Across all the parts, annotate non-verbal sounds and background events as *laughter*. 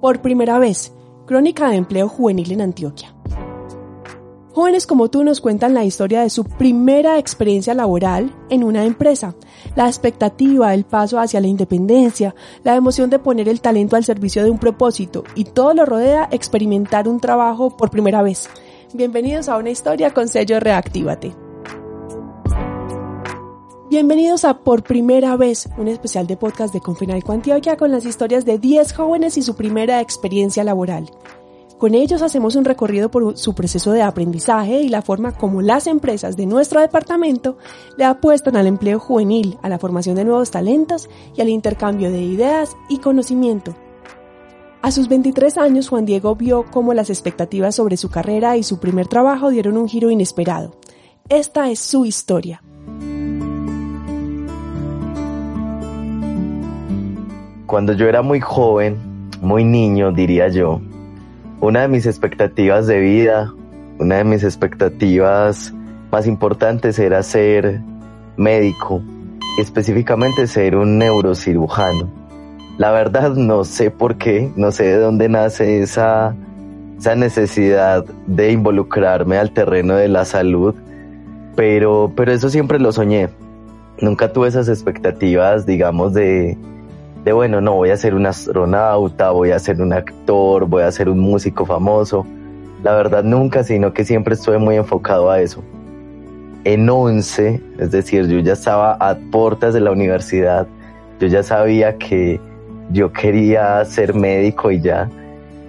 Por primera vez, Crónica de Empleo Juvenil en Antioquia. Jóvenes como tú nos cuentan la historia de su primera experiencia laboral en una empresa, la expectativa, el paso hacia la independencia, la emoción de poner el talento al servicio de un propósito y todo lo rodea experimentar un trabajo por primera vez. Bienvenidos a una historia con sello Reactívate. Bienvenidos a Por Primera Vez, un especial de podcast de Confinalco Antioquia con las historias de 10 jóvenes y su primera experiencia laboral. Con ellos hacemos un recorrido por su proceso de aprendizaje y la forma como las empresas de nuestro departamento le apuestan al empleo juvenil, a la formación de nuevos talentos y al intercambio de ideas y conocimiento. A sus 23 años, Juan Diego vio cómo las expectativas sobre su carrera y su primer trabajo dieron un giro inesperado. Esta es su historia. Cuando yo era muy joven, muy niño, diría yo, una de mis expectativas de vida, una de mis expectativas más importantes era ser médico, específicamente ser un neurocirujano. La verdad no sé por qué, no sé de dónde nace esa, esa necesidad de involucrarme al terreno de la salud, pero, pero eso siempre lo soñé. Nunca tuve esas expectativas, digamos, de, de bueno, no voy a ser un astronauta, voy a ser un actor, voy a ser un músico famoso. La verdad nunca, sino que siempre estuve muy enfocado a eso. En 11, es decir, yo ya estaba a puertas de la universidad, yo ya sabía que yo quería ser médico y ya.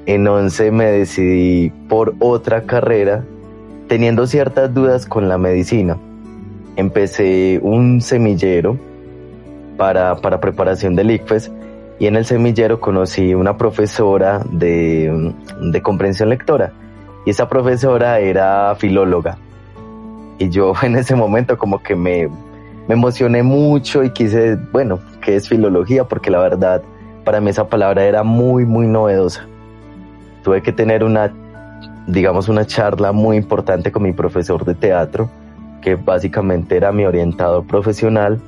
En 11 me decidí por otra carrera, teniendo ciertas dudas con la medicina. Empecé un semillero para, para preparación del ICFES y en el semillero conocí una profesora de, de comprensión lectora y esa profesora era filóloga y yo *laughs* en ese momento como que me, me emocioné mucho y quise, bueno, ¿qué es filología? Porque la verdad para mí esa palabra era muy, muy novedosa. Tuve que tener una, digamos, una charla muy importante con mi profesor de teatro, que básicamente era mi orientador profesional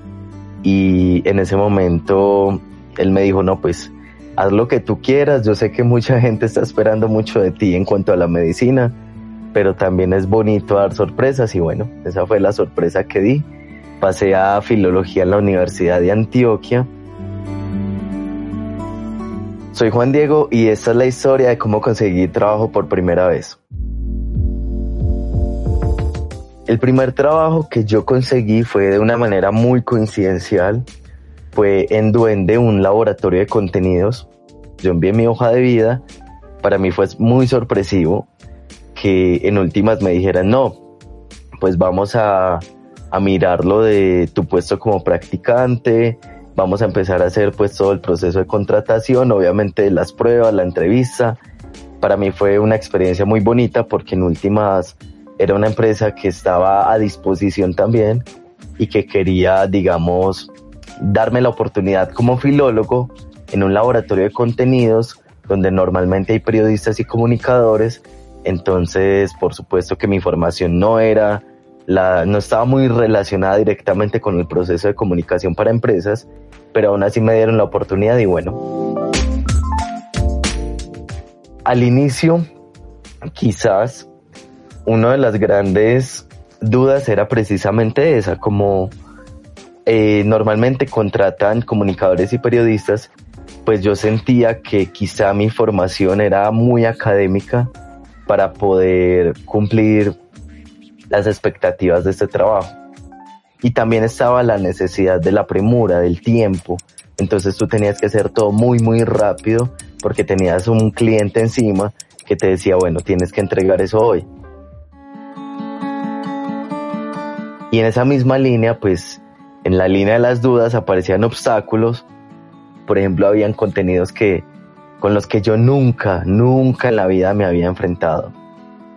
y en ese momento él me dijo, no, pues haz lo que tú quieras, yo sé que mucha gente está esperando mucho de ti en cuanto a la medicina, pero también es bonito dar sorpresas y bueno, esa fue la sorpresa que di. Pasé a filología en la Universidad de Antioquia. Soy Juan Diego y esta es la historia de cómo conseguí trabajo por primera vez. El primer trabajo que yo conseguí fue de una manera muy coincidencial. Fue en Duende, un laboratorio de contenidos. Yo envié mi hoja de vida. Para mí fue muy sorpresivo que en últimas me dijeran, no, pues vamos a, a mirar lo de tu puesto como practicante, vamos a empezar a hacer pues todo el proceso de contratación, obviamente las pruebas, la entrevista. Para mí fue una experiencia muy bonita porque en últimas era una empresa que estaba a disposición también y que quería, digamos, darme la oportunidad como filólogo en un laboratorio de contenidos donde normalmente hay periodistas y comunicadores. Entonces, por supuesto que mi formación no era la, no estaba muy relacionada directamente con el proceso de comunicación para empresas, pero aún así me dieron la oportunidad y bueno. Al inicio, quizás una de las grandes dudas era precisamente esa, como eh, normalmente contratan comunicadores y periodistas, pues yo sentía que quizá mi formación era muy académica para poder cumplir las expectativas de este trabajo. Y también estaba la necesidad de la premura, del tiempo. Entonces tú tenías que hacer todo muy, muy rápido porque tenías un cliente encima que te decía, bueno, tienes que entregar eso hoy. Y en esa misma línea, pues en la línea de las dudas aparecían obstáculos. Por ejemplo, habían contenidos que con los que yo nunca, nunca en la vida me había enfrentado.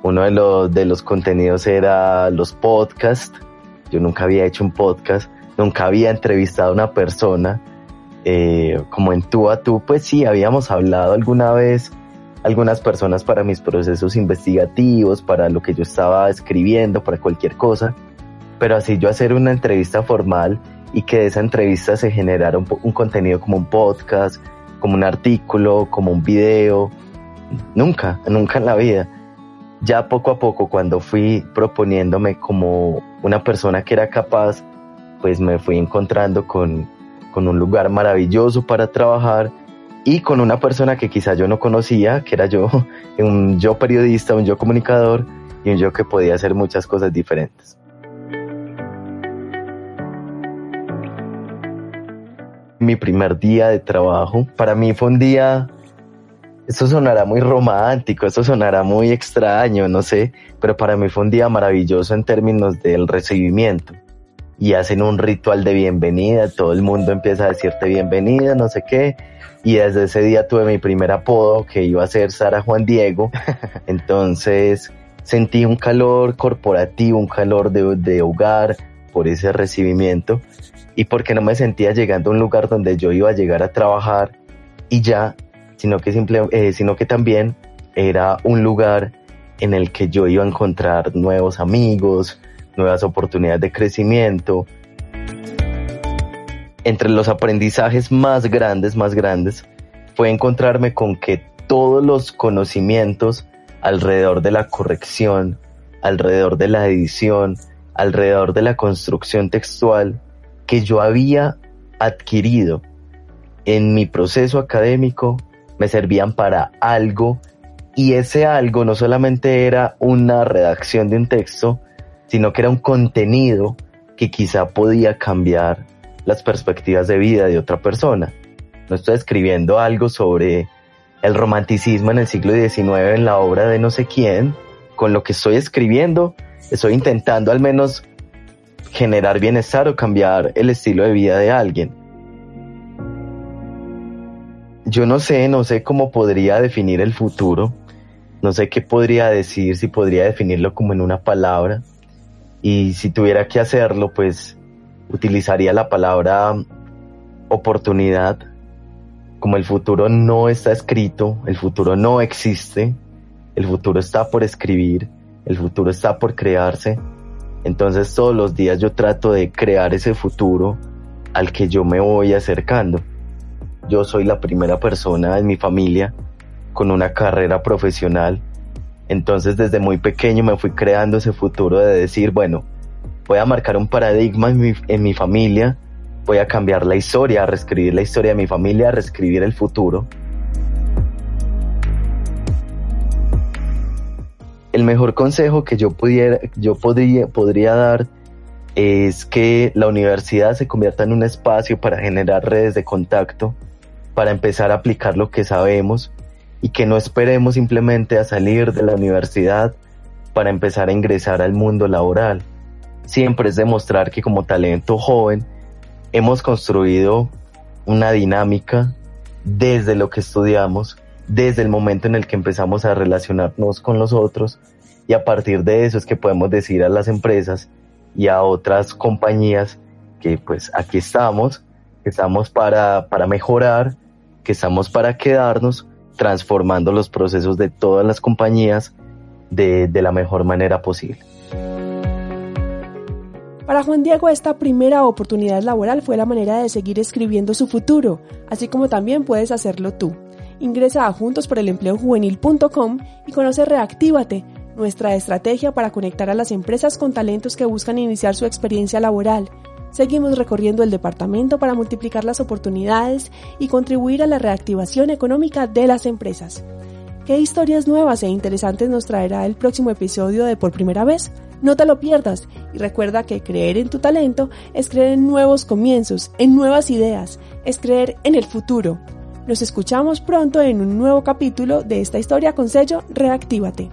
Uno de los, de los contenidos era los podcasts. Yo nunca había hecho un podcast, nunca había entrevistado a una persona. Eh, como en tú a tú, pues sí, habíamos hablado alguna vez algunas personas para mis procesos investigativos, para lo que yo estaba escribiendo, para cualquier cosa pero así yo hacer una entrevista formal y que de esa entrevista se generara un, contenido como un podcast, como un artículo, como un video, nunca, nunca en la vida. Ya poco a poco, cuando fui proponiéndome como una persona que era capaz, pues me fui encontrando con, con un lugar maravilloso para trabajar y con una persona que quizá yo no conocía, que era yo, *laughs* un yo periodista, un yo comunicador y un yo que podía hacer muchas cosas diferentes. Mi primer día de trabajo, para mí fue un día, esto sonará muy romántico, esto sonará muy extraño, no sé, pero para mí fue un día maravilloso en términos del recibimiento. Y hacen un ritual de bienvenida, todo el mundo empieza a decirte bienvenida, no sé qué, y desde ese día tuve mi primer apodo que iba a ser Sara Juan Diego. *laughs* Entonces sentí un calor corporativo, un calor de, hogar por ese recibimiento y porque no me sentía llegando a un lugar donde yo iba a llegar a trabajar y ya, sino que, simple, eh, sino que también era un lugar en el que yo iba a encontrar nuevos amigos, nuevas oportunidades de crecimiento, entre los aprendizajes más grandes, más grandes, fue encontrarme con que todos los conocimientos alrededor de la corrección, alrededor de la edición, alrededor de la construcción textual que yo había adquirido en mi proceso académico me servían para algo y ese algo no solamente era una redacción de un texto, sino que era un contenido que quizá podía cambiar las perspectivas de vida de otra persona. No estoy escribiendo algo sobre el romanticismo en el siglo XIX en la obra de no sé quién. Con lo que estoy escribiendo, estoy intentando al menos generar bienestar o cambiar el estilo de vida de alguien. Yo no sé, no sé cómo podría definir el futuro. No sé qué podría decir, si podría definirlo como en una palabra. Y si tuviera que hacerlo, pues utilizaría la palabra oportunidad. Como el futuro no está escrito, el futuro no existe, el futuro está por escribir, el futuro está por crearse. Entonces todos los días yo trato de crear ese futuro al que yo me voy acercando. Yo soy la primera persona en mi familia con una carrera profesional. Entonces desde muy pequeño me fui creando ese futuro de decir, bueno, voy a marcar un paradigma en mi, familia, voy a cambiar la historia, a reescribir la historia de mi familia, a reescribir el futuro. El mejor consejo que yo pudiera, yo podría, podría dar es que la universidad se convierta en un espacio para generar redes de contacto, para empezar a aplicar lo que sabemos y que no esperemos simplemente a salir de la universidad para empezar a ingresar al mundo laboral. Siempre es demostrar que como talento joven hemos construido una dinámica desde lo que estudiamos, desde el momento en el que empezamos a relacionarnos con los otros y a partir de eso es que podemos decir a las empresas y a otras compañías que pues aquí estamos, que estamos para, para mejorar, que estamos para quedarnos transformando los procesos de todas las compañías de, de la mejor manera posible. Para Juan Diego esta primera oportunidad laboral fue la manera de seguir escribiendo su futuro, así como también puedes hacerlo tú. Ingresa a juntosporelempleojuvenil.com y conoce Reactívate, nuestra estrategia para conectar a las empresas con talentos que buscan iniciar su experiencia laboral. Seguimos recorriendo el departamento para multiplicar las oportunidades y contribuir a la reactivación económica de las empresas. ¿Qué historias nuevas e interesantes nos traerá el próximo episodio de Por Primera vez? No te lo pierdas y recuerda que creer en tu talento es creer en nuevos comienzos, en nuevas ideas, es creer en el futuro. Nos escuchamos pronto en un nuevo capítulo de esta historia con sello Reactívate.